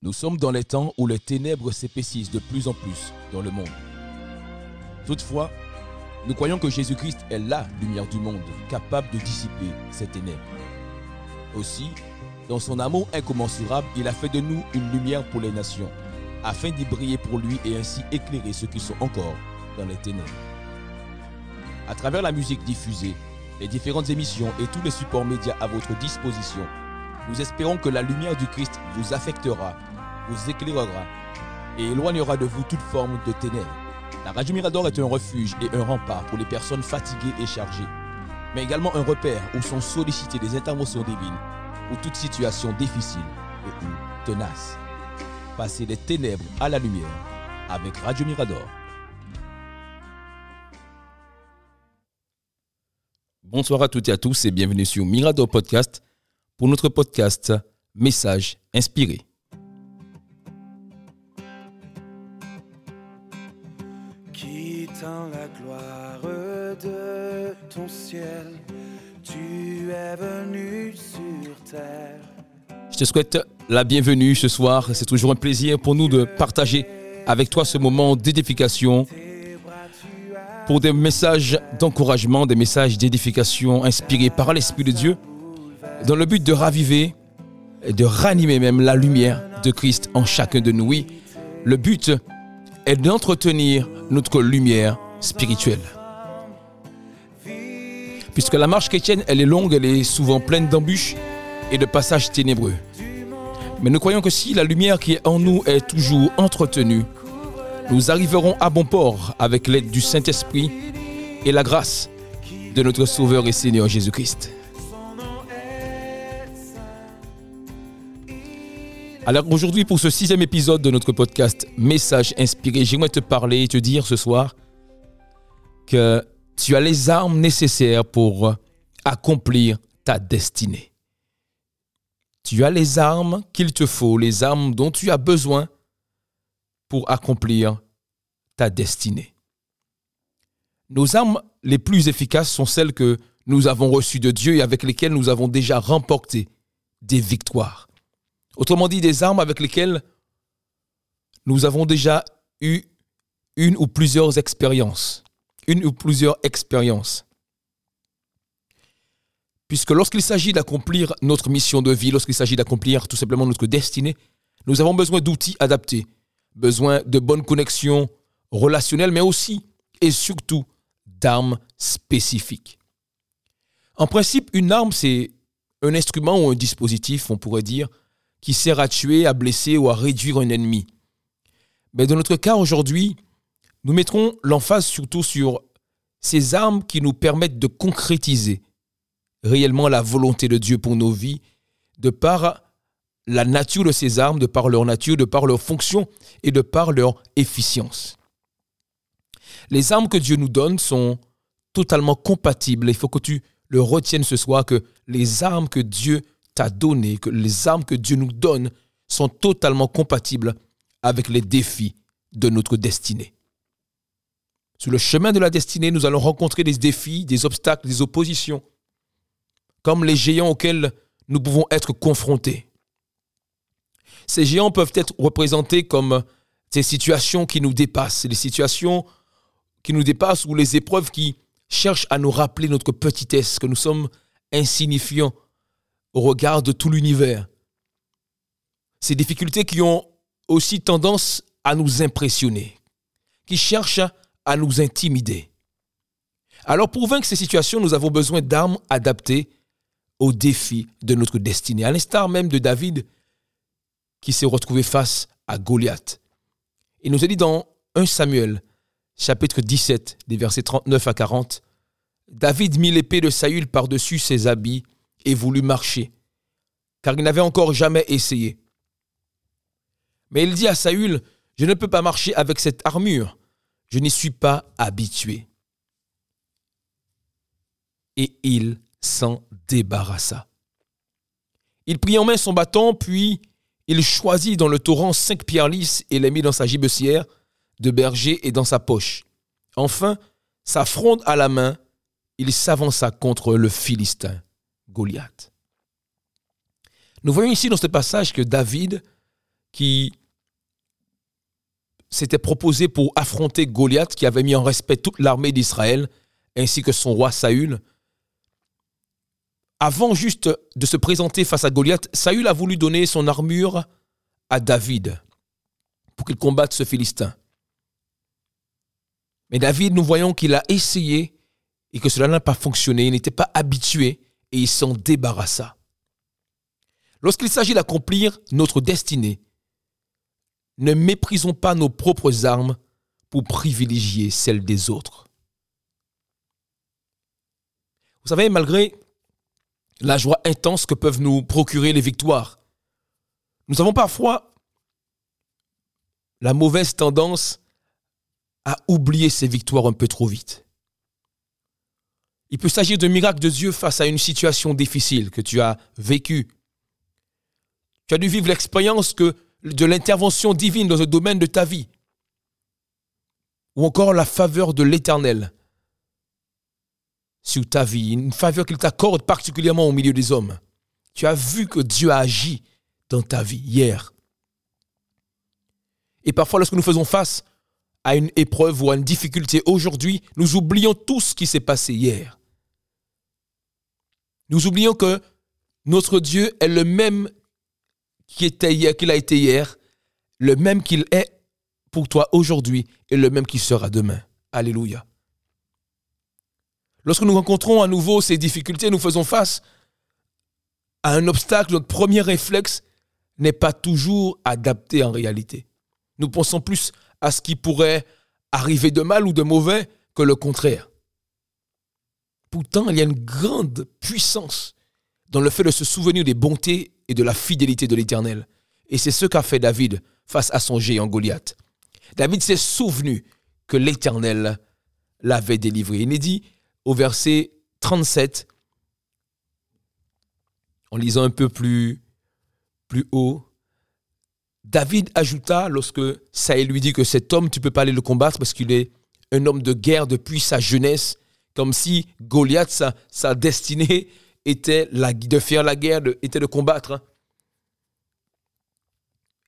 Nous sommes dans les temps où les ténèbres s'épaississent de plus en plus dans le monde. Toutefois, nous croyons que Jésus-Christ est la lumière du monde, capable de dissiper ces ténèbres. Aussi, dans son amour incommensurable, il a fait de nous une lumière pour les nations, afin d'y briller pour lui et ainsi éclairer ceux qui sont encore dans les ténèbres. À travers la musique diffusée, les différentes émissions et tous les supports médias à votre disposition, nous espérons que la lumière du Christ vous affectera, vous éclairera et éloignera de vous toute forme de ténèbres. La Radio Mirador est un refuge et un rempart pour les personnes fatiguées et chargées, mais également un repère où sont sollicitées des interventions divines ou toute situation difficile et ou tenace. Passez des ténèbres à la lumière avec Radio Mirador. Bonsoir à toutes et à tous et bienvenue sur Mirador Podcast pour notre podcast Message inspiré. Quittant la gloire de ton ciel, tu es venu sur terre. Je te souhaite la bienvenue ce soir. C'est toujours un plaisir pour nous de partager avec toi ce moment d'édification pour des messages d'encouragement, des messages d'édification inspirés par l'Esprit de Dieu, dans le but de raviver et de ranimer même la lumière de Christ en chacun de nous. Oui, le but est d'entretenir notre lumière spirituelle. Puisque la marche chrétienne, elle est longue, elle est souvent pleine d'embûches et de passages ténébreux. Mais nous croyons que si la lumière qui est en nous est toujours entretenue, nous arriverons à bon port avec l'aide du Saint-Esprit et la grâce de notre Sauveur et Seigneur Jésus-Christ. Alors aujourd'hui, pour ce sixième épisode de notre podcast Message inspiré, j'aimerais te parler et te dire ce soir que tu as les armes nécessaires pour accomplir ta destinée. Tu as les armes qu'il te faut, les armes dont tu as besoin pour accomplir ta destinée. Nos armes les plus efficaces sont celles que nous avons reçues de Dieu et avec lesquelles nous avons déjà remporté des victoires. Autrement dit, des armes avec lesquelles nous avons déjà eu une ou plusieurs expériences. Une ou plusieurs expériences. Puisque lorsqu'il s'agit d'accomplir notre mission de vie, lorsqu'il s'agit d'accomplir tout simplement notre destinée, nous avons besoin d'outils adaptés besoin de bonnes connexions relationnelles, mais aussi et surtout d'armes spécifiques. En principe, une arme, c'est un instrument ou un dispositif, on pourrait dire, qui sert à tuer, à blesser ou à réduire un ennemi. Mais dans notre cas aujourd'hui, nous mettrons l'emphase surtout sur ces armes qui nous permettent de concrétiser réellement la volonté de Dieu pour nos vies, de par la nature de ces armes, de par leur nature, de par leur fonction et de par leur efficience. Les armes que Dieu nous donne sont totalement compatibles. Il faut que tu le retiennes ce soir, que les armes que Dieu t'a données, que les armes que Dieu nous donne sont totalement compatibles avec les défis de notre destinée. Sur le chemin de la destinée, nous allons rencontrer des défis, des obstacles, des oppositions, comme les géants auxquels nous pouvons être confrontés. Ces géants peuvent être représentés comme ces situations qui nous dépassent, les situations qui nous dépassent ou les épreuves qui cherchent à nous rappeler notre petitesse, que nous sommes insignifiants au regard de tout l'univers. Ces difficultés qui ont aussi tendance à nous impressionner, qui cherchent à nous intimider. Alors pour vaincre ces situations, nous avons besoin d'armes adaptées aux défis de notre destinée. À l'instar même de David, qui s'est retrouvé face à Goliath. Il nous a dit dans 1 Samuel, chapitre 17, des versets 39 à 40, David mit l'épée de Saül par-dessus ses habits et voulut marcher, car il n'avait encore jamais essayé. Mais il dit à Saül, je ne peux pas marcher avec cette armure, je n'y suis pas habitué. Et il s'en débarrassa. Il prit en main son bâton, puis il choisit dans le torrent cinq pierres lisses et les mit dans sa gibecière de berger et dans sa poche. Enfin, sa fronde à la main, il s'avança contre le Philistin, Goliath. Nous voyons ici dans ce passage que David qui s'était proposé pour affronter Goliath, qui avait mis en respect toute l'armée d'Israël, ainsi que son roi Saül. Avant juste de se présenter face à Goliath, Saül a voulu donner son armure à David pour qu'il combatte ce Philistin. Mais David, nous voyons qu'il a essayé et que cela n'a pas fonctionné, il n'était pas habitué et il s'en débarrassa. Lorsqu'il s'agit d'accomplir notre destinée, ne méprisons pas nos propres armes pour privilégier celles des autres. Vous savez, malgré la joie intense que peuvent nous procurer les victoires, nous avons parfois la mauvaise tendance à oublier ces victoires un peu trop vite. Il peut s'agir de miracles de Dieu face à une situation difficile que tu as vécue. Tu as dû vivre l'expérience que de l'intervention divine dans un domaine de ta vie. Ou encore la faveur de l'Éternel sur ta vie, une faveur qu'il t'accorde particulièrement au milieu des hommes. Tu as vu que Dieu a agi dans ta vie hier. Et parfois, lorsque nous faisons face à une épreuve ou à une difficulté aujourd'hui, nous oublions tout ce qui s'est passé hier. Nous oublions que notre Dieu est le même qui était hier, qu'il a été hier, le même qu'il est pour toi aujourd'hui et le même qu'il sera demain. Alléluia. Lorsque nous rencontrons à nouveau ces difficultés, nous faisons face à un obstacle, notre premier réflexe n'est pas toujours adapté en réalité. Nous pensons plus à ce qui pourrait arriver de mal ou de mauvais que le contraire. Pourtant, il y a une grande puissance dans le fait de se souvenir des bontés et de la fidélité de l'Éternel. Et c'est ce qu'a fait David face à son géant Goliath. David s'est souvenu que l'Éternel l'avait délivré. Il est dit au verset 37, en lisant un peu plus, haut, David ajouta, lorsque Saël lui dit que cet homme, tu ne peux pas aller le combattre parce qu'il est un homme de guerre depuis sa jeunesse, comme si Goliath, sa, destinée, était de faire la guerre, était de combattre. Hein.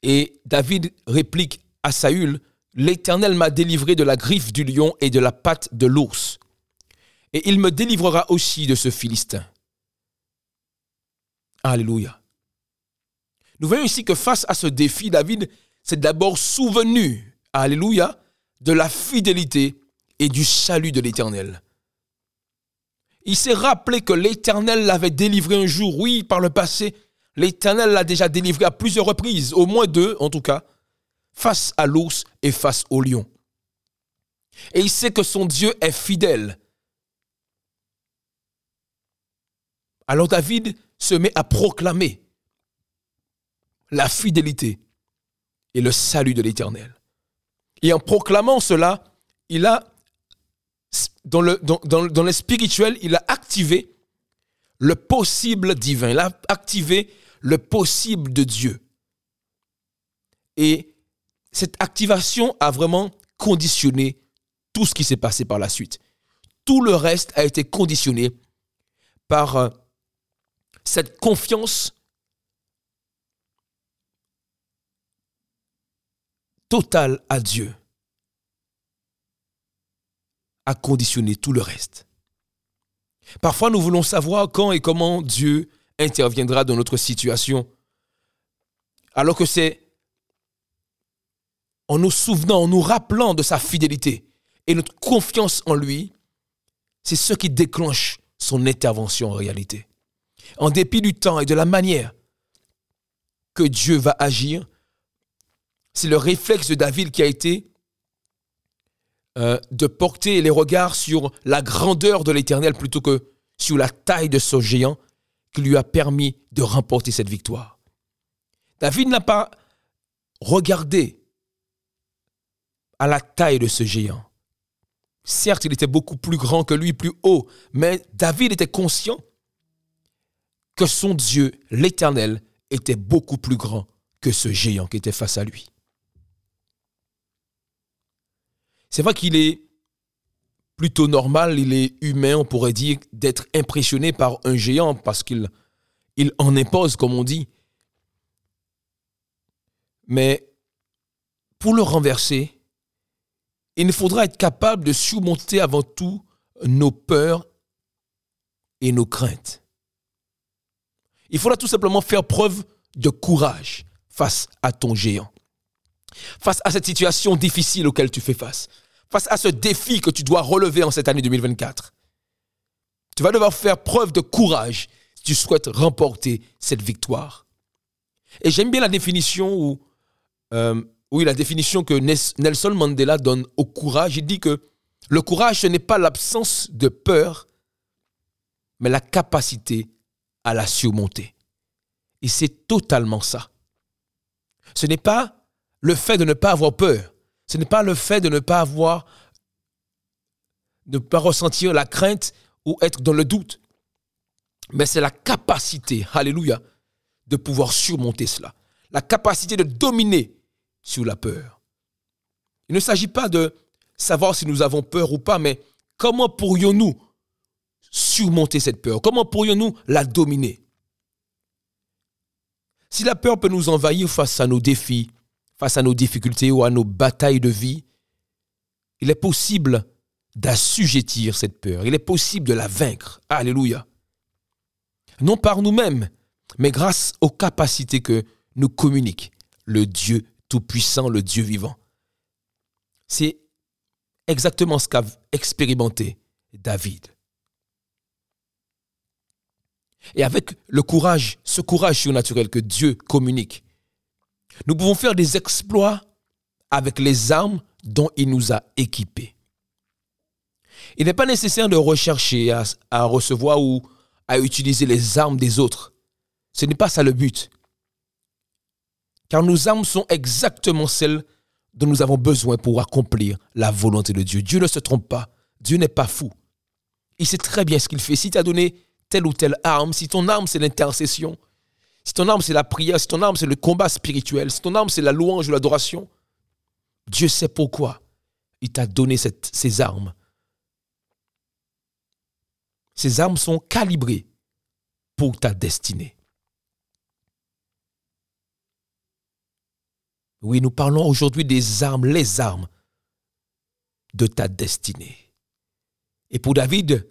Et David réplique à Saül, L'Éternel m'a délivré de la griffe du lion et de la patte de l'ours. Et il me délivrera aussi de ce Philistin. Alléluia. Nous voyons ici que face à ce défi, David s'est d'abord souvenu, Alléluia, de la fidélité et du salut de l'Éternel. Il s'est rappelé que l'Éternel l'avait délivré un jour, oui, par le passé. L'Éternel l'a déjà délivré à plusieurs reprises, au moins deux en tout cas, face à l'ours et face au lion. Et il sait que son Dieu est fidèle. Alors David se met à proclamer la fidélité et le salut de l'Éternel. Et en proclamant cela, il a, dans le, spirituel, il a activé le possible divin, il a activé le possible de Dieu. Et cette activation a vraiment conditionné tout ce qui s'est passé par la suite. Tout le reste a été conditionné par euh, cette confiance Total à Dieu a conditionné tout le reste. Parfois, nous voulons savoir quand et comment Dieu interviendra dans notre situation, alors que c'est en nous souvenant, en nous rappelant de sa fidélité et notre confiance en lui, c'est ce qui déclenche son intervention en réalité. En dépit du temps et de la manière que Dieu va agir, c'est le réflexe de David qui a été euh, de porter les regards sur la grandeur de l'Éternel plutôt que sur la taille de ce géant qui lui a permis de remporter cette victoire. David n'a pas regardé à la taille de ce géant. Certes, il était beaucoup plus grand que lui, plus haut, mais David était conscient que son Dieu, l'Éternel, était beaucoup plus grand que ce géant qui était face à lui. C'est vrai qu'il est plutôt normal, il est humain, on pourrait dire, d'être impressionné par un géant parce qu'il il en impose, comme on dit. Mais pour le renverser, il nous faudra être capable de surmonter avant tout nos peurs et nos craintes. Il faudra tout simplement faire preuve de courage face à ton géant, face à cette situation difficile auquel tu fais face, face à ce défi que tu dois relever en cette année 2024. Tu vas devoir faire preuve de courage si tu souhaites remporter cette victoire. Et j'aime bien la définition où, euh, la définition que Nelson Mandela donne au courage. Il dit que le courage, ce n'est pas l'absence de peur, mais la capacité à la surmonter. Et c'est totalement ça. Ce n'est pas le fait de ne pas avoir peur. Ce n'est pas le fait de ne pas avoir, de ne pas ressentir la crainte ou être dans le doute. Mais c'est la capacité, alléluia, de pouvoir surmonter cela. La capacité de dominer sur la peur. Il ne s'agit pas de savoir si nous avons peur ou pas, mais comment pourrions-nous surmonter cette peur? Comment pourrions-nous la dominer? Si la peur peut nous envahir face à nos défis, face à nos difficultés ou à nos batailles de vie, il est possible d'assujettir cette peur. Il est possible de la vaincre. Alléluia. Non par nous-mêmes, mais grâce aux capacités que nous communique le Dieu Tout-Puissant, le Dieu vivant. C'est exactement ce qu'a expérimenté David. Et avec le courage, ce courage surnaturel que Dieu communique, nous pouvons faire des exploits avec les armes dont il nous a équipés. Il n'est pas nécessaire de rechercher à, recevoir ou à utiliser les armes des autres. Ce n'est pas ça le but. Car nos armes sont exactement celles dont nous avons besoin pour accomplir la volonté de Dieu. Dieu ne se trompe pas. Dieu n'est pas fou. Il sait très bien ce qu'il fait. Si tu as donné telle ou telle arme, si ton arme c'est l'intercession, si ton arme c'est la prière, si ton arme c'est le combat spirituel, si ton arme c'est la louange ou l'adoration, Dieu sait pourquoi il t'a donné ces armes. Ces armes sont calibrées pour ta destinée. Oui, nous parlons aujourd'hui des armes, les armes de ta destinée. Et pour David,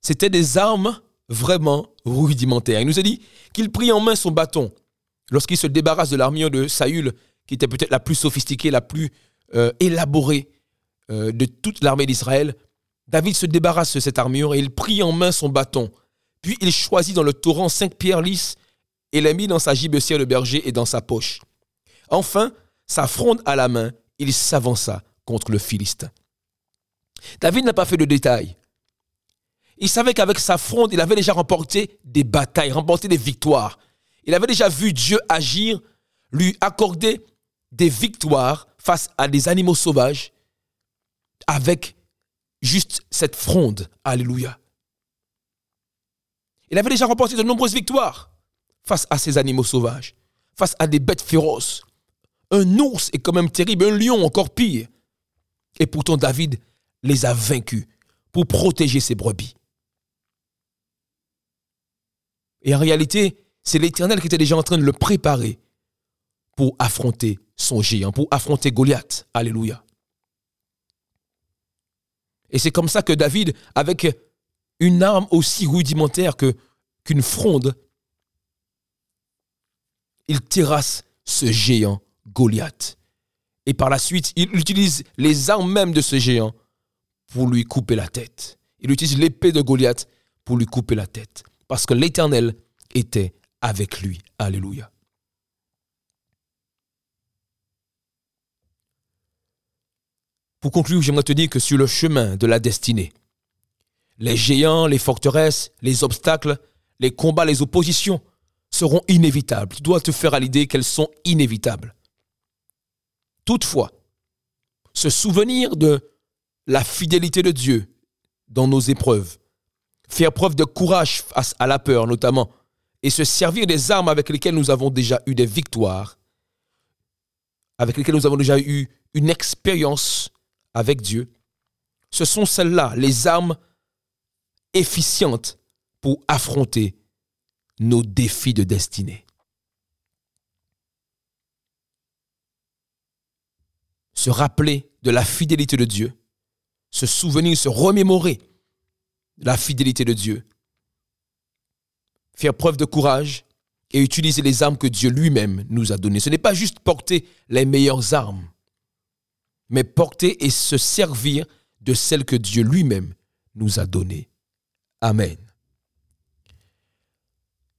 c'était des armes vraiment rudimentaires. Il nous a dit qu'il prit en main son bâton lorsqu'il se débarrasse de l'armure de Saül, qui était peut-être la plus sophistiquée, la plus euh, élaborée euh, de toute l'armée d'Israël. David se débarrasse de cette armure et il prit en main son bâton. Puis il choisit dans le torrent cinq pierres lisses et les mit dans sa gibecière de berger et dans sa poche. Enfin, sa fronde à la main, il s'avança contre le Philistin. David n'a pas fait de détails. Il savait qu'avec sa fronde, il avait déjà remporté des batailles, remporté des victoires. Il avait déjà vu Dieu agir, lui accorder des victoires face à des animaux sauvages avec juste cette fronde. Alléluia. Il avait déjà remporté de nombreuses victoires face à ces animaux sauvages, face à des bêtes féroces, un ours est quand même terrible, un lion encore pire. Et pourtant David les a vaincus pour protéger ses brebis. Et en réalité, c'est l'Éternel qui était déjà en train de le préparer pour affronter son géant, pour affronter Goliath. Alléluia. Et c'est comme ça que David, avec une arme aussi rudimentaire que, qu'une fronde, il terrasse ce géant Goliath. Et par la suite, il utilise les armes même de ce géant pour lui couper la tête. Il utilise l'épée de Goliath pour lui couper la tête. Parce que l'Éternel était avec lui. Alléluia. Pour conclure, j'aimerais te dire que sur le chemin de la destinée, les géants, les forteresses, les obstacles, les combats, les oppositions seront inévitables. Tu dois te faire à l'idée qu'elles sont inévitables. Toutefois, se souvenir de la fidélité de Dieu dans nos épreuves, faire preuve de courage face à la peur notamment, et se servir des armes avec lesquelles nous avons déjà eu des victoires, avec lesquelles nous avons déjà eu une expérience avec Dieu, ce sont celles-là, les armes efficientes pour affronter nos défis de destinée. se rappeler de la fidélité de Dieu, se souvenir, se remémorer la fidélité de Dieu, faire preuve de courage et utiliser les armes que Dieu lui-même nous a données. Ce n'est pas juste porter les meilleures armes, mais porter et se servir de celles que Dieu lui-même nous a données. Amen.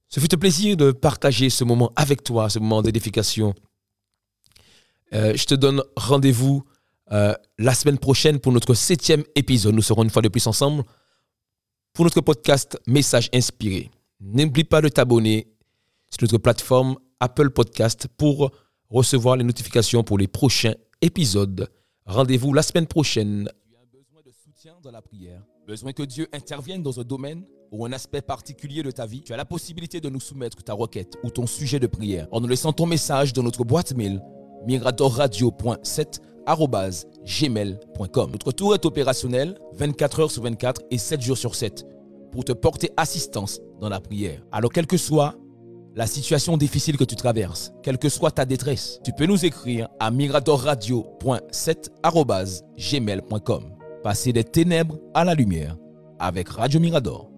Ce fut un plaisir de partager ce moment avec toi, ce moment d'édification. Euh, je te donne rendez-vous euh, la semaine prochaine pour notre septième épisode. Nous serons une fois de plus ensemble pour notre podcast Message inspiré. N'oublie pas de t'abonner sur notre plateforme Apple Podcast pour recevoir les notifications pour les prochains épisodes. Rendez-vous la semaine prochaine. Tu as besoin de soutien dans la prière, besoin que Dieu intervienne dans un domaine ou un aspect particulier de ta vie. Tu as la possibilité de nous soumettre ta requête ou ton sujet de prière en nous laissant ton message dans notre boîte mail migratorradio.7 Notre tour est opérationnel 24 heures sur 24 et 7 jours sur 7 pour te porter assistance dans la prière. Alors quel que soit la situation difficile que tu traverses, quelle que soit ta détresse, tu peux nous écrire à migratorradio.7 Passer des ténèbres à la lumière avec Radio Mirador.